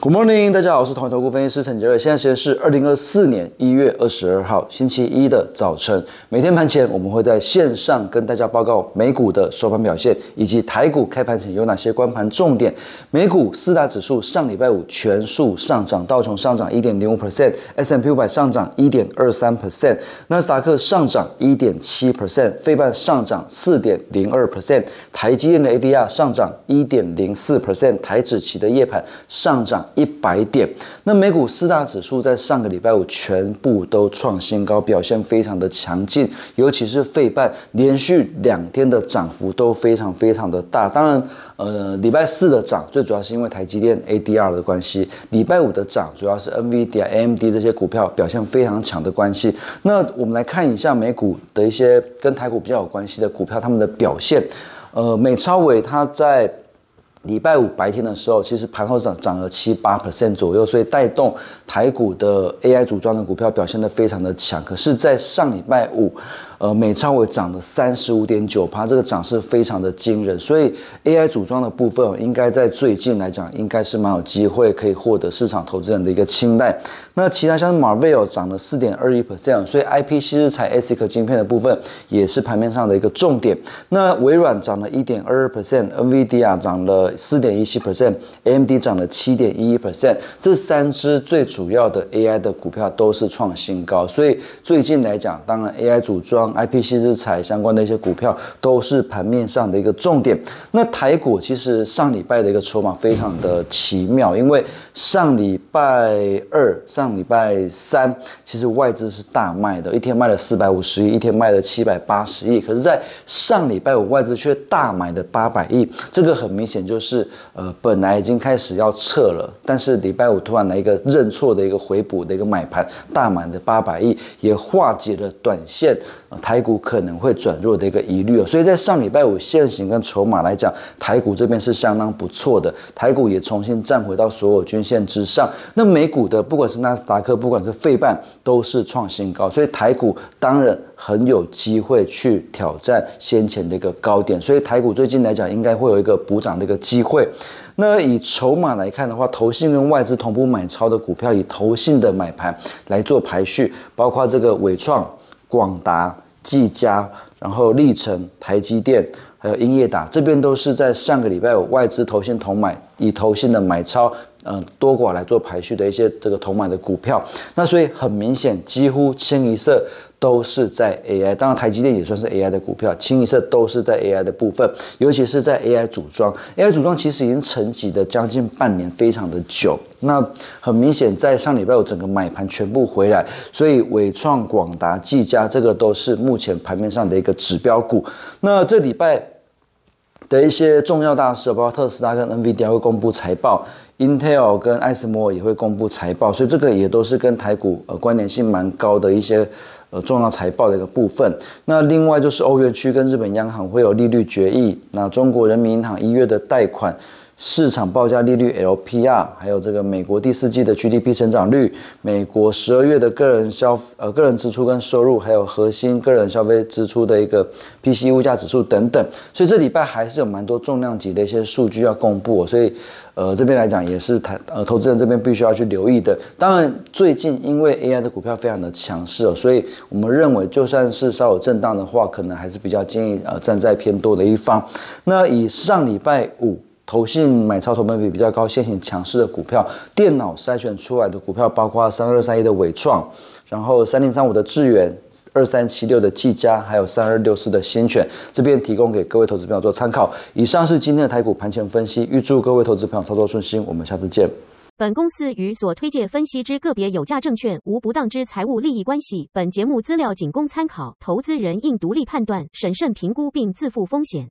Good morning，大家好，我是同一投顾分析师陈杰瑞。现在时间是二零二四年一月二十二号星期一的早晨。每天盘前我们会在线上跟大家报告美股的收盘表现，以及台股开盘前有哪些关盘重点。美股四大指数上礼拜五全数上涨，道琼上涨一点零五 percent，S M P 五百上涨一点二三 percent，纳斯达克上涨一点七 percent，费半上涨四点零二 percent，台积电的 A D R 上涨一点零四 percent，台指期的夜盘上涨。一百点，那美股四大指数在上个礼拜五全部都创新高，表现非常的强劲，尤其是费半连续两天的涨幅都非常非常的大。当然，呃，礼拜四的涨最主要是因为台积电 ADR 的关系，礼拜五的涨主要是 NVIDIA、AMD 这些股票表现非常强的关系。那我们来看一下美股的一些跟台股比较有关系的股票，他们的表现。呃，美超伟它在。礼拜五白天的时候，其实盘后涨涨了七八 percent 左右，所以带动台股的 AI 组装的股票表现得非常的强。可是，在上礼拜五。呃，美超伟涨了三十五点九趴，这个涨势非常的惊人，所以 AI 组装的部分应该在最近来讲，应该是蛮有机会可以获得市场投资人的一个青睐。那其他像 Marvell 涨了四点二一 percent，所以 IP 西日材 ASIC 晶片的部分也是盘面上的一个重点。那微软涨了一点二二 percent，NVIDIA 涨了四点一七 percent，AMD 涨了七点一一 percent，这三只最主要的 AI 的股票都是创新高，所以最近来讲，当然 AI 组装。IPC 之材相关的一些股票都是盘面上的一个重点。那台股其实上礼拜的一个筹码非常的奇妙，因为上礼拜二、上礼拜三，其实外资是大卖的，一天卖了四百五十亿，一天卖了七百八十亿。可是，在上礼拜五外资却大买的八百亿，这个很明显就是呃本来已经开始要撤了，但是礼拜五突然来一个认错的一个回补的一个买盘，大买的八百亿也化解了短线。台股可能会转弱的一个疑虑哦，所以在上礼拜五现行跟筹码来讲，台股这边是相当不错的，台股也重新站回到所有均线之上。那美股的不管是纳斯达克，不管是费半，都是创新高，所以台股当然很有机会去挑战先前的一个高点。所以台股最近来讲，应该会有一个补涨的一个机会。那以筹码来看的话，投信跟外资同步买超的股票，以投信的买盘来做排序，包括这个伟创。广达、技嘉，然后历程、台积电，还有英业达，这边都是在上个礼拜有外资投信同买，以投信的买超。嗯，多寡来做排序的一些这个同买的股票，那所以很明显，几乎清一色都是在 AI。当然，台积电也算是 AI 的股票，清一色都是在 AI 的部分，尤其是在 AI 组装。AI 组装其实已经沉寂的将近半年，非常的久。那很明显，在上礼拜我整个买盘全部回来，所以伟创、广达、技嘉这个都是目前盘面上的一个指标股。那这礼拜的一些重要大事，包括特斯拉跟 NVIDIA 会公布财报。Intel 跟艾斯摩也会公布财报，所以这个也都是跟台股呃关联性蛮高的一些呃重要财报的一个部分。那另外就是欧元区跟日本央行会有利率决议，那中国人民银行一月的贷款。市场报价利率 LPR，还有这个美国第四季的 GDP 成长率，美国十二月的个人消呃个人支出跟收入，还有核心个人消费支出的一个 PC 物价指数等等，所以这礼拜还是有蛮多重量级的一些数据要公布，所以呃这边来讲也是台呃投资人这边必须要去留意的。当然最近因为 AI 的股票非常的强势哦，所以我们认为就算是稍有震荡的话，可能还是比较建议呃站在偏多的一方。那以上礼拜五。投信买超投本比比较高、现行强势的股票，电脑筛选出来的股票包括三二三一的伟创，然后三零三五的智远，二三七六的技嘉，还有三二六四的新选，这边提供给各位投资朋友做参考。以上是今天的台股盘前分析，预祝各位投资朋友操作顺心，我们下次见。本公司与所推介分析之个别有价证券无不当之财务利益关系，本节目资料仅供参考，投资人应独立判断、审慎评估并自负风险。